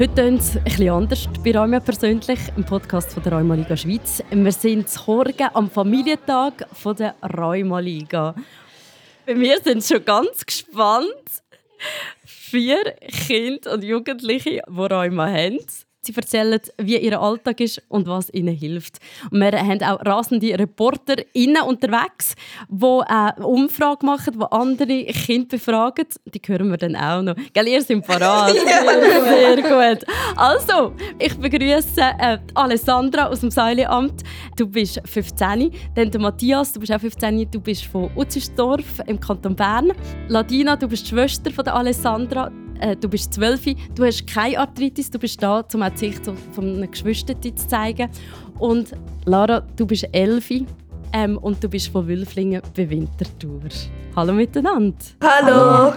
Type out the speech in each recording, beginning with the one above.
Heute tun es bisschen anders bei Räume persönlich, im Podcast von der Rheuma Liga Schweiz. Wir sind zu Horgen am Familientag von der Rheuma Liga. Wir sind schon ganz gespannt. Vier Kinder und Jugendliche, die Rheuma haben. Sie erzählen, wie ihr Alltag ist und was ihnen hilft. Und wir haben auch rasende ReporterInnen unterwegs, die eine Umfrage machen, die andere Kinder befragen. Die hören wir dann auch noch. Gell, ihr seid parat. ja. Sehr gut. Also, ich begrüße äh, Alessandra aus dem Säuleamt. Du bist 15. Dann der Matthias, du bist auch 15. Du bist von Utzisdorf im Kanton Bern. Ladina, du bist die Schwester von der Alessandra äh, du bist zwölf, du hast keine Arthritis, du bist da, um auch die Sicht von einem Geschwister zu zeigen. Und Lara, du bist elf ähm, und du bist von Wülflingen bei Winterthur. Hallo miteinander. Hallo.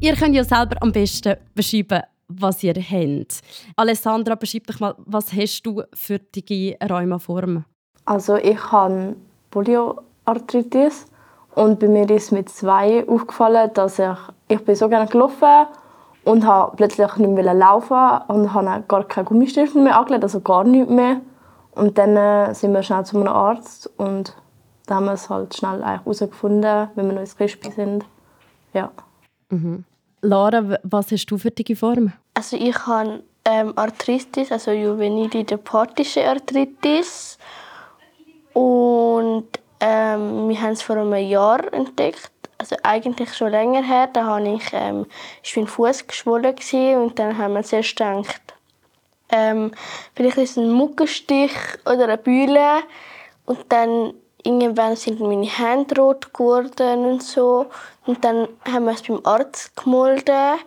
Ihr könnt ja selber am besten beschreiben, was ihr habt. Alessandra, beschreib dich mal, was hast du für die Rheumaformen? Also ich habe Polioarthritis und bei mir ist mit zwei aufgefallen, dass ich, ich bin so gerne gelaufen und habe plötzlich nicht mehr laufen und habe gar keine Gummistiefel mehr angelegt, also gar nichts mehr. Und dann äh, sind wir schnell zu einem Arzt und da haben wir es halt schnell herausgefunden, wenn wir noch ins Rispi sind. Ja. Mhm. Lara, was hast du für die Form? Also ich habe ähm, Arthritis, also juvenile deportische Arthritis. Und ähm, wir haben es vor einem Jahr entdeckt. Also eigentlich schon länger her. Da habe ich, ähm, ist mein Fuß geschwollen und dann haben wir zuerst gedacht, ähm, vielleicht ist es ein Muckenstich oder eine Bühle. Und dann irgendwann sind meine Hände rot geworden und so. Und dann haben wir es beim Arzt gemolden.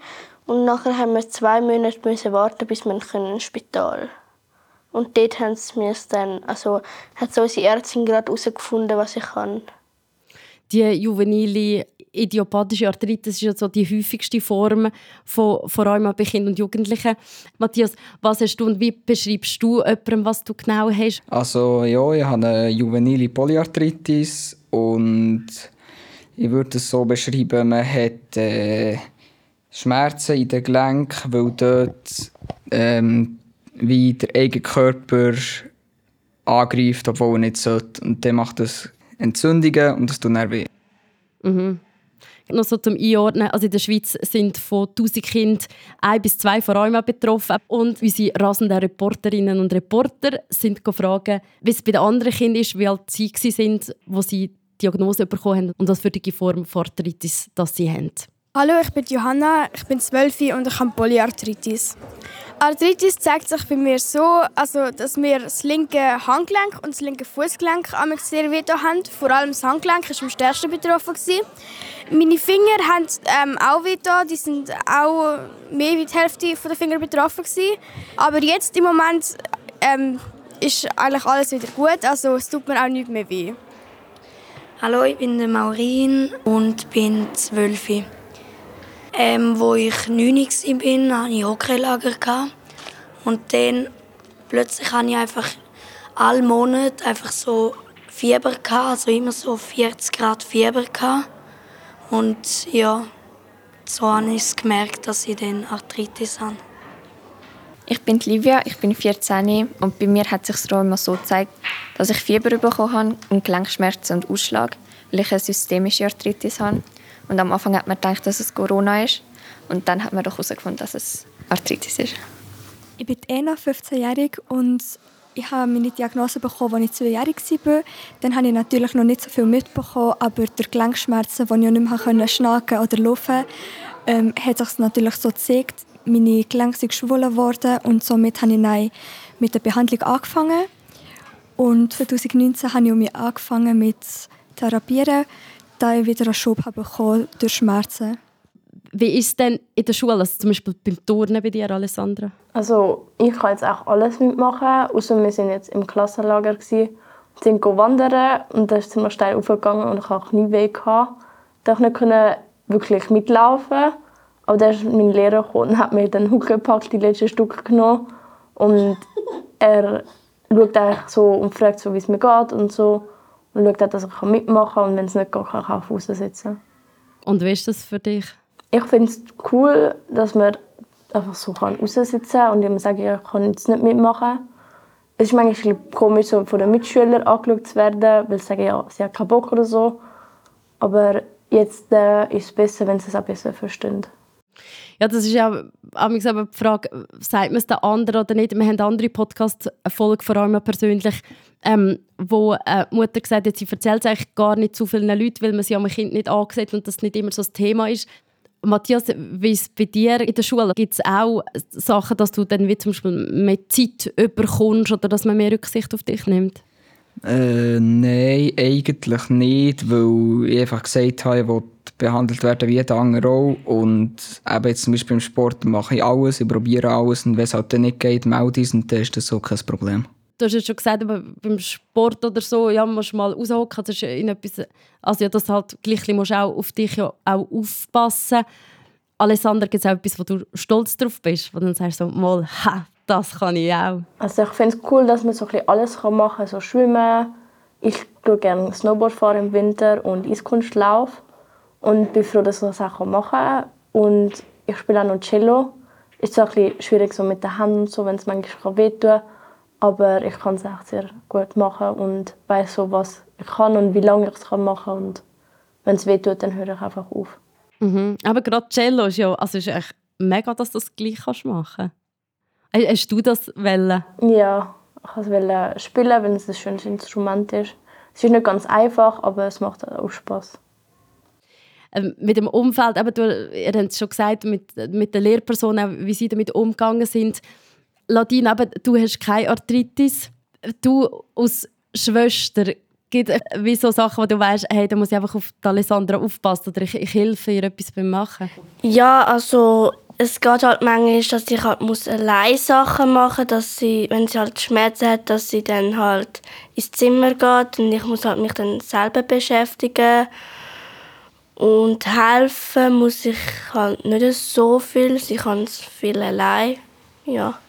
Und nachher haben wir zwei Monate warten, bis wir ins Spital können. Und dort haben sie mir dann, also hat so unsere Ärztin gerade herausgefunden, was ich kann. Die juvenile idiopathische Arthritis ist ja so die häufigste Form von, von Rheuma bei Kindern und Jugendlichen. Matthias, was hast du und wie beschreibst du jemandem, was du genau hast? Also ja, ich habe eine juvenile Polyarthritis und ich würde es so beschreiben, man hat äh, Schmerzen in den Gelenken, weil dort ähm, wie der eigene Körper angreift, obwohl er nicht sollte. Und dann macht das Entzündungen und das tut dann weh. Mhm. Noch so zum Einordnen, also in der Schweiz sind von 1000 Kindern ein bis zwei von Rheuma betroffen und unsere rasenden Reporterinnen und Reporter sind gefragt, wie es bei den anderen Kindern ist, wie alt sie sind, wo sie die Diagnose bekommen haben und was für die Form von Arthritis das sie haben. Hallo, ich bin Johanna, ich bin 12 und ich habe Polyarthritis. Arthritis zeigt sich bei mir so, also, dass mir das linke Handgelenk und das linke Fußgelenk sehr weh haben. Vor allem das Handgelenk war am stärksten betroffen. Meine Finger haben ähm, auch weh die sind auch mehr wie die Hälfte der Finger betroffen. Aber jetzt im Moment ähm, ist eigentlich alles wieder gut, also es tut mir auch nicht mehr weh. Hallo, ich bin Maureen und bin 12. Ähm, wo ich 9 war, hatte ich Hockeylager. Und dann plötzlich hatte ich einfach alle Monate einfach so Fieber, also immer so 40 Grad Fieber. Und ja, so habe ich gemerkt, dass ich dann Arthritis habe. Ich bin Livia, ich bin 14 und bei mir hat sich immer so gezeigt, dass ich Fieber bekommen habe und Gelenkschmerzen und Ausschlag, weil ich eine systemische Arthritis habe. Und am Anfang hat man gedacht, dass es Corona ist. Und dann hat man doch herausgefunden, dass es Arthritis ist. Ich bin Ena, 15-jährig und ich habe meine Diagnose bekommen, als ich zweijährig war. Dann habe ich natürlich noch nicht so viel mitbekommen, aber durch Gelenkschmerzen, die ich nicht mehr schnacken oder laufen ähm, hat sich natürlich so gezeigt. Meine Gelenke sind geschwollen worden und somit habe ich mit der Behandlung angefangen. Und 2019 habe ich mich angefangen mit Therapieren, ich wieder einen Schub bekommen durch Schmerzen. Wie ist es denn in der Schule, also zum Beispiel beim Turnen bei dir, Alessandra? Also ich kann jetzt auch alles mitmachen, außer wir sind jetzt im Klassenlager gewesen, sind wandern und da ist ziemlich steil aufgegangen und ich hatte nie Weg gehabt. Da ich nicht wirklich mitlaufen, aber dann ist mein Lehrer gekommen und hat mir den Hucke gepackt, die letzten Stück genommen und er schaut eigentlich so und fragt so, wie es mir geht und so und schaut auch, dass ich mitmachen kann und wenn es nicht geht, kann ich Fuß sitzen. Und wie ist das für dich? Ich finde es cool, dass man einfach so raussitzen kann und immer sagen, ich kann jetzt nicht mitmachen. Es ist manchmal komisch, so von den Mitschülern angeschaut zu werden, weil sie sagen, ja, sie haben keinen Bock oder so. Aber jetzt äh, ist es besser, wenn sie es auch besser verstehen. Ja, das ist ja auch die Frage, sagt man es den anderen oder nicht? Wir haben andere Podcast-Folgen, vor allem persönlich, ähm, wo eine Mutter gesagt hat, sie erzählt es eigentlich gar nicht zu vielen Leuten, weil man sie am Kind nicht angesehen und das nicht immer so das Thema ist. Matthias, wie ist es bei dir in der Schule? Gibt es auch Sachen, dass du dann wie zum Beispiel mehr Zeit überkommst oder dass man mehr Rücksicht auf dich nimmt? Äh, nein, eigentlich nicht, weil ich einfach gesagt habe, ich will behandelt werden wie jeder andere auch. Und eben jetzt zum Beispiel im Sport mache ich alles, ich probiere alles und wenn es halt dann nicht geht, melde ich und dann ist das so kein Problem. Du hast ja schon gesagt, aber beim Sport oder so, ja, musst mal raushocken. Das ist in etwas, also ja, das halt gleich musst auch auf dich ja auch aufpassen. Alessandra, gibt es auch etwas, wo du stolz drauf bist, wo dann sagst so, mal, ha, das kann ich auch. Also ich finde es cool, dass man so ein alles machen kann, so schwimmen. Ich schaue gerne Snowboard fahren im Winter und Eiskunstlauf und bin froh, dass ich das auch machen kann. Und ich spiele auch noch Cello. Ist zwar ein bisschen schwierig so mit den Händen so, wenn es manchmal wehtun kann, aber ich kann es echt sehr gut machen und weiß so, was ich kann und wie lange ich es machen kann. Und wenn es wehtut, dann höre ich einfach auf. Mhm. Aber gerade Cello ist ja, also ist echt mega, dass du das gleich kannst machen kannst. Hast du das wollen? Ja, ich wollte es spielen, wenn es ein schönes Instrument ist. Es ist nicht ganz einfach, aber es macht auch Spaß. Ähm, mit dem Umfeld, aber du, ihr habt es schon gesagt, mit, mit den Lehrpersonen, wie sie damit umgegangen sind. Ladine, aber du hast keine Arthritis. Du als Schwester, gibt es wie so Sachen, wo du weißt, hey, da muss ich einfach auf Alessandra aufpassen oder ich, ich helfe ihr etwas beim Machen? Ja, also es geht halt manchmal, dass ich halt muss allein Sachen machen dass sie, wenn sie halt Schmerzen hat, dass sie dann halt ins Zimmer geht und ich muss halt mich dann selber beschäftigen und helfen muss ich halt nicht so viel. Sie kann es viel allein. Ja.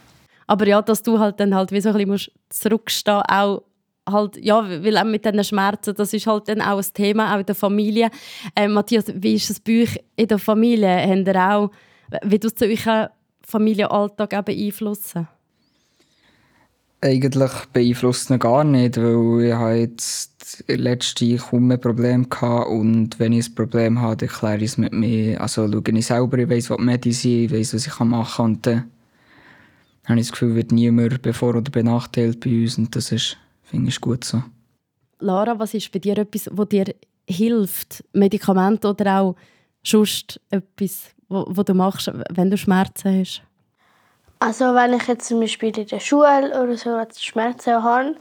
Aber ja, dass du halt dann halt wie so ein bisschen zurückstehen auch halt, ja, weil auch mit diesen Schmerzen, das ist halt dann auch ein Thema, auch in der Familie. Äh, Matthias, wie ist es bei euch in der Familie? Habt ihr auch, wie tut es euren Familienalltag auch beeinflussen? Eigentlich beeinflusst ihn gar nicht, weil ich habe jetzt letzte kaum mehr Probleme hatte und wenn ich ein Problem habe, dann kläre ich es mit mir. Also schaue ich selber, ich weiss, was die Medizin ich weiss, was ich machen kann und dann habe ich das Gefühl, wird niemand bevor- oder benachteiligt bei uns und das ist, finde ich, gut so. Lara, was ist bei dir etwas, was dir hilft? Medikamente oder auch sonst etwas, was du machst, wenn du Schmerzen hast? Also wenn ich jetzt zum Beispiel in der Schule oder so Schmerzen habe,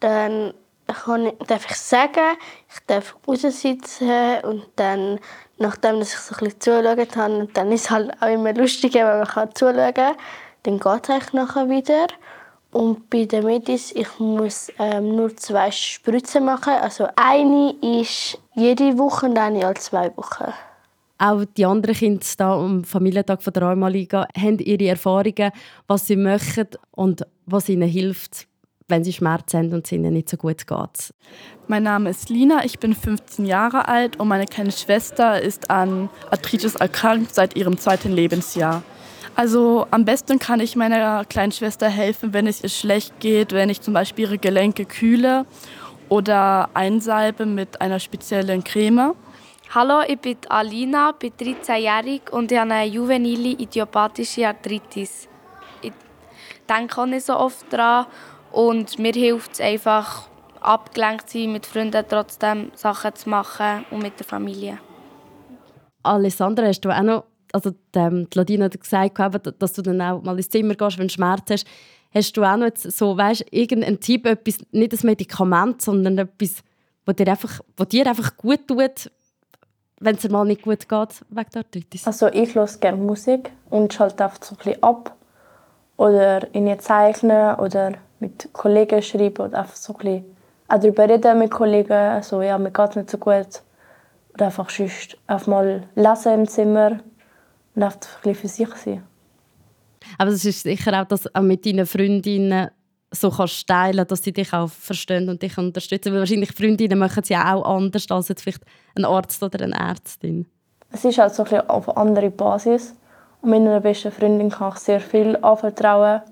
dann kann ich, darf ich sagen, ich darf raussitzen und dann, nachdem dass ich so ein bisschen zugeschaut habe, dann ist es halt auch immer lustiger, wenn man kann zuschauen kann, dann geht es nachher wieder. Und bei der Medis, ich muss ähm, nur zwei Spritzen machen. Also eine ist jede Woche und eine alle zwei Wochen. Auch die anderen Kinder da am Familientag von der Rheumaliga haben ihre Erfahrungen, was sie möchten und was ihnen hilft, wenn sie Schmerzen haben und es ihnen nicht so gut geht. Mein Name ist Lina, ich bin 15 Jahre alt und meine kleine Schwester ist an Arthritis erkrankt seit ihrem zweiten Lebensjahr. Also am besten kann ich meiner kleinen Schwester helfen, wenn es ihr schlecht geht, wenn ich zum Beispiel ihre Gelenke kühle oder einsalbe mit einer speziellen Creme. Hallo, ich bin Alina, bin 13-jährig und ich habe eine juvenile idiopathische Arthritis. Ich denke auch nicht so oft daran und mir hilft es einfach, abgelenkt zu sein, mit Freunden trotzdem Sachen zu machen und mit der Familie. Alessandra, hast du auch noch, also die, die Ladina hat gesagt, dass du dann auch mal ins Zimmer gehst, wenn du Schmerz hast. Hast du auch noch jetzt so, weißt, irgendeinen Tipp, etwas, nicht ein Medikament, sondern etwas, was dir einfach, was dir einfach gut tut, wenn es dir mal nicht gut geht wegen der Arthritis? Also ich höre gerne Musik und schalte einfach so ein bisschen ab. Oder in zeichnen oder mit Kollegen schreiben oder einfach so ein bisschen auch darüber reden mit Kollegen. So, ja, mir geht es nicht so gut. Oder einfach sonst einfach mal lesen im Zimmer ein bisschen für sich sein. Aber es ist sicher auch, dass auch mit deinen Freundinnen so kannst teilen, dass sie dich auch verstehen und dich unterstützen. Weil wahrscheinlich Freundinnen machen es ja auch anders als jetzt vielleicht ein Arzt oder eine Ärztin. es ist halt so ein bisschen auf eine andere Basis. Und meiner besten Freundin kann ich sehr viel anvertrauen.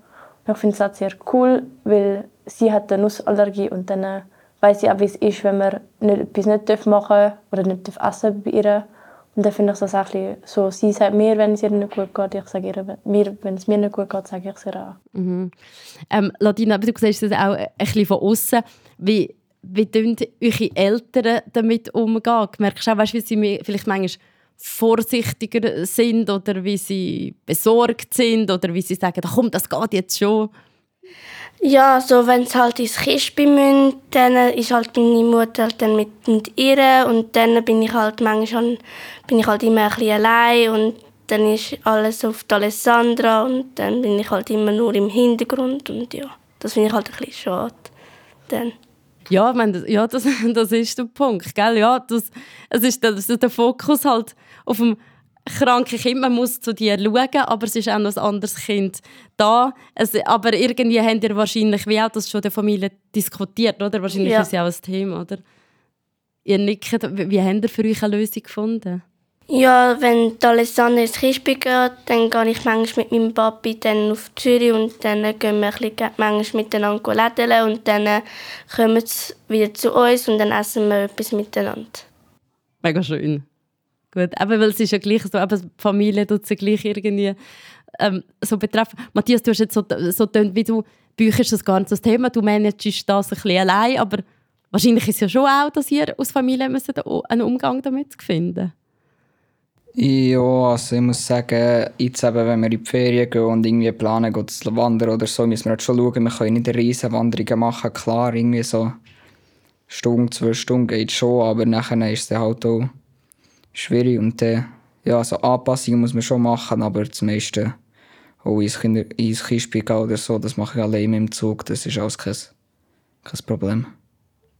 Und ich finde es auch sehr cool, weil sie hat eine Nussallergie und dann weiß sie auch, wie es ist, wenn man nicht, etwas nicht machen darf oder nicht essen bei ihr. Und dann finde ich das auch ein so, sie sagt mir, wenn es ihr nicht gut geht, ich sage ihr, mir, wenn es mir nicht gut geht, sage ich es ihr auch. Mhm. Ähm, Ladina, du siehst das auch ein bisschen von außen. Wie, wie tun eure Eltern damit umgehen? Merkst du auch, weißt, wie sie vielleicht manchmal vorsichtiger sind oder wie sie besorgt sind oder wie sie sagen, komm, das geht jetzt schon? Ja, so wenn es halt ins Kispi müssen, dann ist halt meine Mutter halt dann mit, mit ihr und dann bin ich halt manchmal bin ich halt immer ein bisschen allein und dann ist alles auf die Alessandra und dann bin ich halt immer nur im Hintergrund und ja, das finde ich halt ein bisschen schade. Dann. Ja, ich meine, ja das, das ist der Punkt, gell? Ja, das, es ist der, der Fokus halt auf dem kranke Kind, man muss zu dir schauen, aber es ist auch noch ein anderes Kind da. Es, aber irgendwie habt ihr wahrscheinlich, wie auch das schon der Familie diskutiert, oder? Wahrscheinlich ja. ist es ja auch ein Thema, oder? Ihr nickt, wie habt ihr für euch eine Lösung gefunden? Ja, wenn die Alessandra ins Kispi geht, dann gehe ich manchmal mit meinem Papi dann auf Zürich und dann gehen wir ein bisschen, manchmal miteinander lädeln und dann kommen sie wieder zu uns und dann essen wir etwas miteinander. Mega schön. Gut, aber weil es ist ja gleich so, aber Familie tut sie gleich irgendwie ähm, so betreffen. Matthias, du hast jetzt so, so getönt, wie du büchst das ganze Thema, du managst das ein bisschen allein, aber wahrscheinlich ist es ja schon auch, dass ihr als Familie müsst einen Umgang damit finden ja, also ich muss sagen, jetzt eben, wenn wir in die Ferien gehen und irgendwie planen, zu wandern oder so, müssen wir halt schon schauen, wir können nicht riesen Wanderungen machen. Klar, irgendwie so Stunde, zwei Stunden geht schon, aber nachher ist es halt auch schwierig. Und dann, ja, so Anpassungen muss man schon machen, aber das meiste auch ins, Kinder ins oder so, das mache ich allein im Zug, das ist alles kein, kein Problem.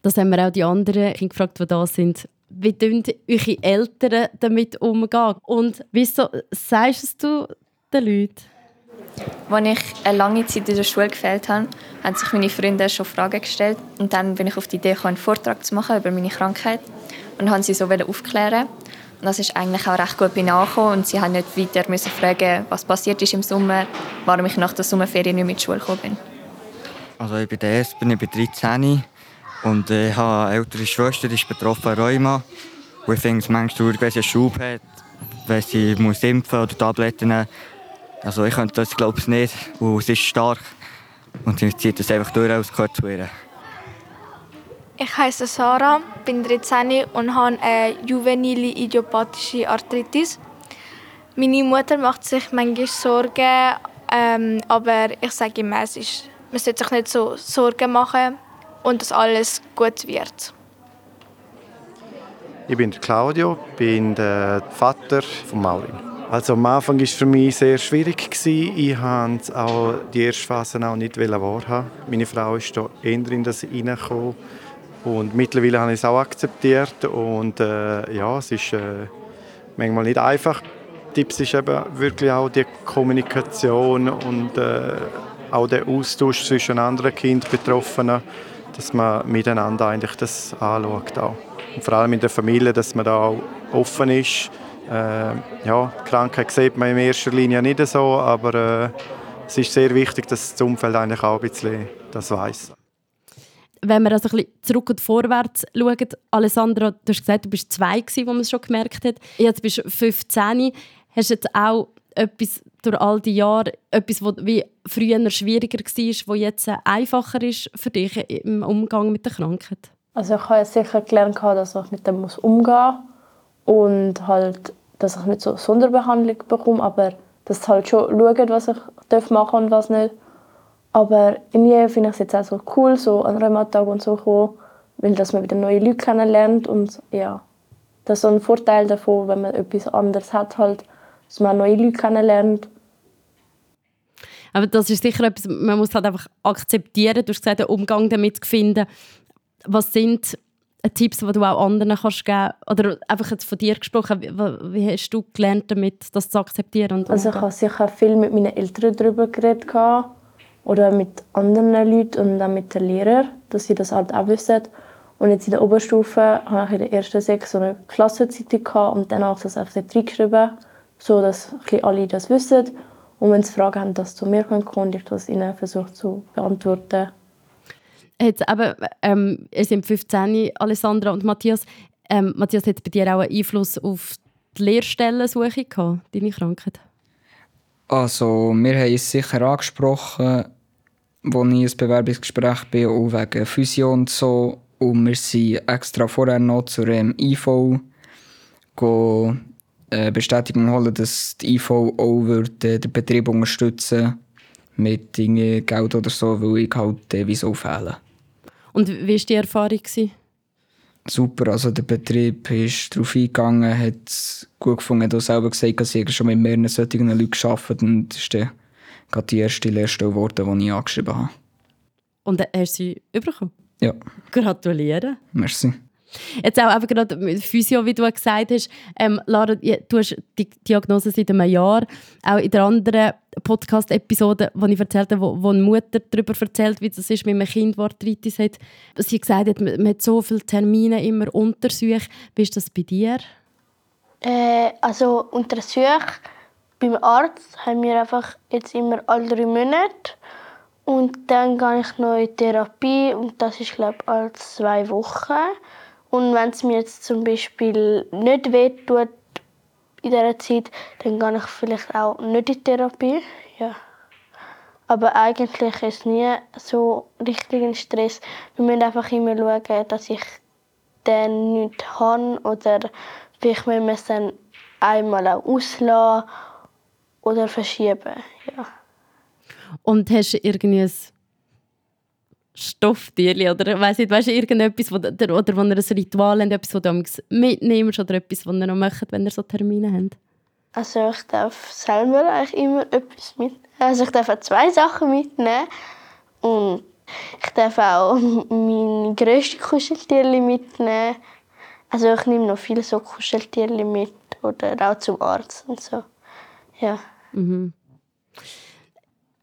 Das haben wir auch die anderen gefragt, die da sind. Wie tun eure Eltern damit umgehen? Und wieso sagst du den Leuten? Als ich eine lange Zeit in der Schule gefehlt habe, haben sich meine Freunde schon Fragen gestellt. Und dann bin ich auf die Idee gekommen, einen Vortrag zu machen über meine Krankheit. Und haben sie so aufklären das ist eigentlich auch recht gut bei angekommen und sie haben nicht weiter müssen fragen, was passiert ist im Sommer, warum ich nach der Sommerferien nicht mit der Schule gekommen bin. Also ich bin der Erste, ich bin 13 und äh, ich habe eine ältere Schwester, die ist betroffen Rheuma. Und ich finde es manchmal wenn sie einen Schub hat, wenn sie muss impfen oder Tabletten nehmen Also ich könnte das glaube ich nicht, und sie ist stark und sie zieht das einfach durch, als gehört zu ihr. Ich heiße Sarah, bin 13 und habe eine juvenile idiopathische Arthritis. Meine Mutter macht sich manchmal Sorgen, ähm, aber ich sage immer, es ist, man sollte sich nicht so Sorgen machen und dass alles gut wird. Ich bin Claudio, bin der Vater von Maurin. Also am Anfang war es für mich sehr schwierig. Ich wollte auch die erste Phase auch nicht wahrhaben. Meine Frau ist da eher in das reingekommen und mittlerweile habe ich es auch akzeptiert und äh, ja, es ist äh, manchmal nicht einfach. Tipps ist eben wirklich auch die Kommunikation und äh, auch der Austausch zwischen anderen Kindbetroffenen, dass man miteinander eigentlich das anschaut auch. Und vor allem in der Familie, dass man da auch offen ist. Äh, ja, die Krankheit sieht man in erster Linie nicht so, aber äh, es ist sehr wichtig, dass das Umfeld eigentlich auch ein bisschen das weiß wenn wir also ein bisschen zurück und vorwärts schauen, Alessandra, du hast gesagt, du bist zwei gewesen, wo man es schon gemerkt hat. Jetzt bist du 15. Hast du jetzt auch etwas durch all die Jahre, etwas, was früher schwieriger war, was jetzt einfacher ist für dich im Umgang mit der Krankheit? Also ich habe sicher gelernt, dass ich mit dem umgehen muss und halt, dass ich nicht so Sonderbehandlung bekomme, aber dass halt schon schauen, was ich machen darf und was nicht. Aber irgendwie finde ich es jetzt auch so cool, so an Rheumatag und so kommen, weil dass man wieder neue Leute kennenlernt und ja, das ist so ein Vorteil davon, wenn man etwas anderes hat, halt, dass man neue Leute kennenlernt. Aber das ist sicher etwas, man muss halt einfach akzeptieren, du hast gesagt, den Umgang damit finden. Was sind Tipps, die du auch anderen kannst geben Oder einfach jetzt von dir gesprochen, wie, wie hast du gelernt, damit das zu akzeptieren? Und also ich habe sicher viel mit meinen Eltern darüber geredet oder mit anderen Leuten und dann mit den Lehrern, dass sie das halt auch wissen. Und jetzt in der Oberstufe habe ich in der ersten sechs so eine Klassenzeitung gehabt und danach das einfach dort reingeschrieben, so dass alle das wissen. Und wenn sie Fragen haben, dass zu mir kommen und ich das ihnen versuche zu beantworten. Jetzt eben, ähm, ihr seid 15, Alessandra und Matthias. Ähm, Matthias, hat bei dir auch einen Einfluss auf die Lehrstellensuche gehabt, deine Krankheit? Also, wir haben es sicher angesprochen, als ich ein Bewerbungsgespräch bin, auch wegen Physio und so. Und wir sind extra vorher noch zur IV go, äh, Bestätigung holen, dass die IV auch äh, den Betrieb unterstützen mit Geld oder so, weil ich halt äh, wieso fehle. Und wie war die Erfahrung? Gewesen? Super, also der Betrieb ist darauf eingegangen, hat es gut gefunden, hat auch selber gesagt, dass ich schon mit mehreren solchen Leuten gearbeitet und das ist dann gerade die erste Lehrstelle geworden, die ich angeschrieben habe. Und hast du sie bekommen? Ja. Gratuliere. Merci. Jetzt auch eben gerade mit Physio, wie du gesagt hast. Ähm, Lara, du hast die Diagnose seit einem Jahr. Auch in der anderen Podcast-Episode, die ich erzählt habe, wo, wo eine Mutter darüber erzählt, wie das ist mit einem Kind, das Arthritis hat. Sie hat gesagt, man hat so viele Termine immer Untersuche. Wie ist das bei dir? Äh, also Untersuche beim Arzt haben wir einfach jetzt immer alle drei Monate. Und dann gehe ich noch in Therapie und das ist glaube ich alle zwei Wochen. Und wenn es mir jetzt zum Beispiel nicht wehtut in dieser Zeit, dann gehe ich vielleicht auch nicht in Therapie. Ja. Aber eigentlich ist es nie so richtig ein Stress. Wir müssen einfach immer schauen, dass ich dann nichts habe oder vielleicht müssen wir es dann einmal auch auslassen oder verschieben. Ja. Und hast du irgendwie ein Stofftierchen oder weiss nicht, weißt du, irgendetwas, wo, oder, oder wo ihr ein Ritual habt, etwas, das du mitnimmst oder etwas, was ihr noch macht, wenn ihr so Termine habt? Also ich darf selber eigentlich immer etwas mitnehmen. Also ich darf auch zwei Sachen mitnehmen und ich darf auch mein grösstes Kuscheltierchen mitnehmen. Also ich nehme noch viele so Kuscheltierchen mit oder auch zum Arzt und so. Ja. Mhm.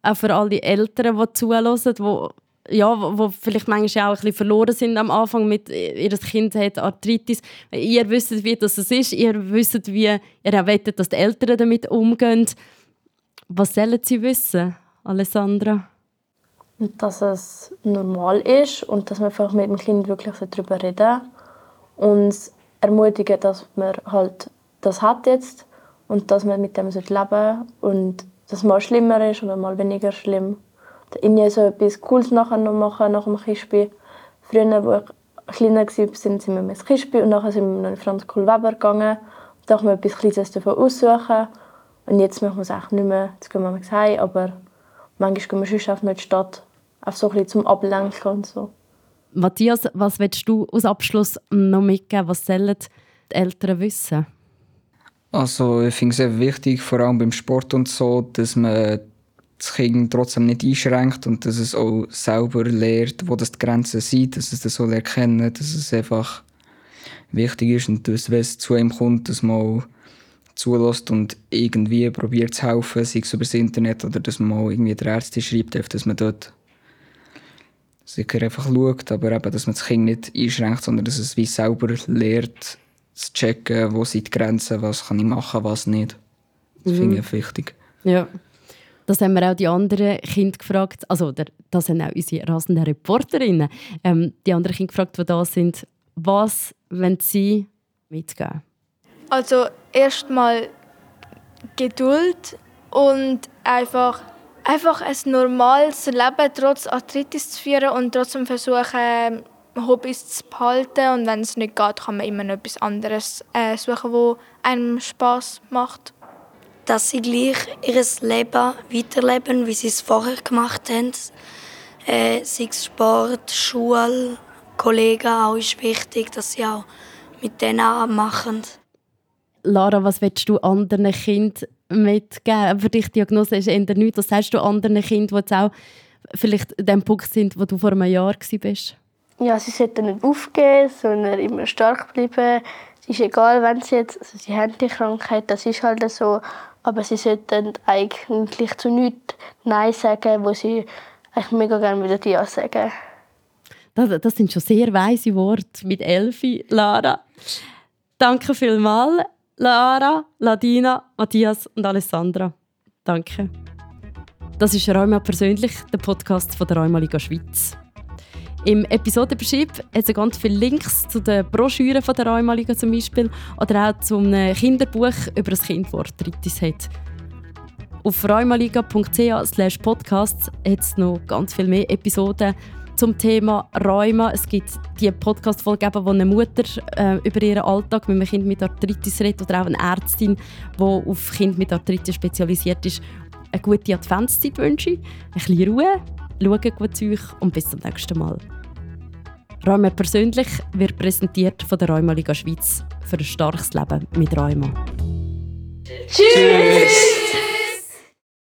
Auch für all die Eltern, die zuhören, die ja, wo, wo vielleicht manchmal auch ein bisschen verloren sind am Anfang mit ihr Kind hat Arthritis. Ihr wisst, wie das ist. Ihr wisst, wie ihr auch wollt, dass die Eltern damit umgehen. Was sollen sie wissen, Alessandra? Dass es normal ist und dass man einfach mit dem Kind wirklich darüber reden und ermutigen, dass man halt das hat jetzt und dass man mit dem leben sollte und dass es mal schlimmer ist oder mal weniger schlimm irgendwie so etwas Cooles nachher noch machen nach dem Kispi. Früher, als ich kleiner war, sind wir ins Kispi und nachher sind wir noch in Franz Kohl Weber gegangen. Da haben wir etwas Kleines davon aussuchen. Und jetzt machen wir es eigentlich nicht mehr. Jetzt gehen wir mal heim, aber manchmal gehen wir sonst einfach noch in die Stadt. Einfach so ein bisschen zum Ablenken und so. Matthias, was willst du als Abschluss noch mitgeben? Was sollen die Eltern wissen? Also ich finde es sehr wichtig, vor allem beim Sport und so, dass man das Kind trotzdem nicht einschränkt und dass es auch selber lernt, wo das die Grenzen sind, dass es das so erkennen dass es einfach wichtig ist und dass, wenn es zu ihm kommt, dass man zulässt und irgendwie probiert zu helfen, sei es über das Internet oder dass man mal irgendwie der Ärzte schreibt, dass man dort sicher einfach schaut, aber eben, dass man das Kind nicht einschränkt, sondern dass es wie selber lernt, zu checken, wo sind die Grenzen, was kann ich machen, was nicht. Das mhm. finde ich wichtig. Ja. Das haben wir auch die anderen Kinder gefragt, also das sind auch unsere rasenden Reporterinnen, ähm, die anderen Kinder gefragt, die da sind, was wenn sie mitgeben? Also erstmal Geduld und einfach, einfach ein normales Leben trotz Arthritis zu führen und trotzdem versuchen, Hobbys zu behalten. Und wenn es nicht geht, kann man immer noch etwas anderes äh, suchen, das einem Spaß macht dass sie gleich ihr Leben weiterleben, wie sie es vorher gemacht haben. Äh, sei es Sport, Schule, Kollegen, auch ist wichtig, dass sie auch mit denen machen. Lara, was willst du anderen Kindern mitgeben? Für dich die Diagnose ist eher nichts. Was sagst du anderen Kindern, die auch vielleicht in dem Punkt sind, wo du vor einem Jahr warst? Ja, sie sollten nicht aufgeben, sondern immer stark bleiben. Es ist egal, wenn sie jetzt, also sie haben die Krankheit, das ist halt so. Aber sie sollten eigentlich zu nichts Nein sagen, wo sie eigentlich mega gerne wieder Ja sagen. Das, das sind schon sehr weise Worte mit Elfi, Lara. Danke vielmals, Lara, Ladina, Matthias und Alessandra. Danke. Das ist Rheuma persönlich, der Podcast von der Rheuma Liga Schweiz. Im Episodenbeschrieb hat es ganz viele Links zu den Broschüren von der Rheuma Liga zum Beispiel oder auch zu einem Kinderbuch über ein Kind, das Arthritis hat. Auf rheumaliga.ch podcasts hat es noch ganz viel mehr Episoden zum Thema Rheuma. Es gibt die Podcast-Folge, wo eine Mutter äh, über ihren Alltag mit einem Kind mit Arthritis redet oder auch eine Ärztin, die auf Kind mit Arthritis spezialisiert ist, eine gute Adventszeit wünsche. Ein bisschen Ruhe, schaut gut zu euch und bis zum nächsten Mal. Rheuma persönlich wird präsentiert von der Rheuma Liga Schweiz für ein starkes Leben mit Rheuma. Tschüss.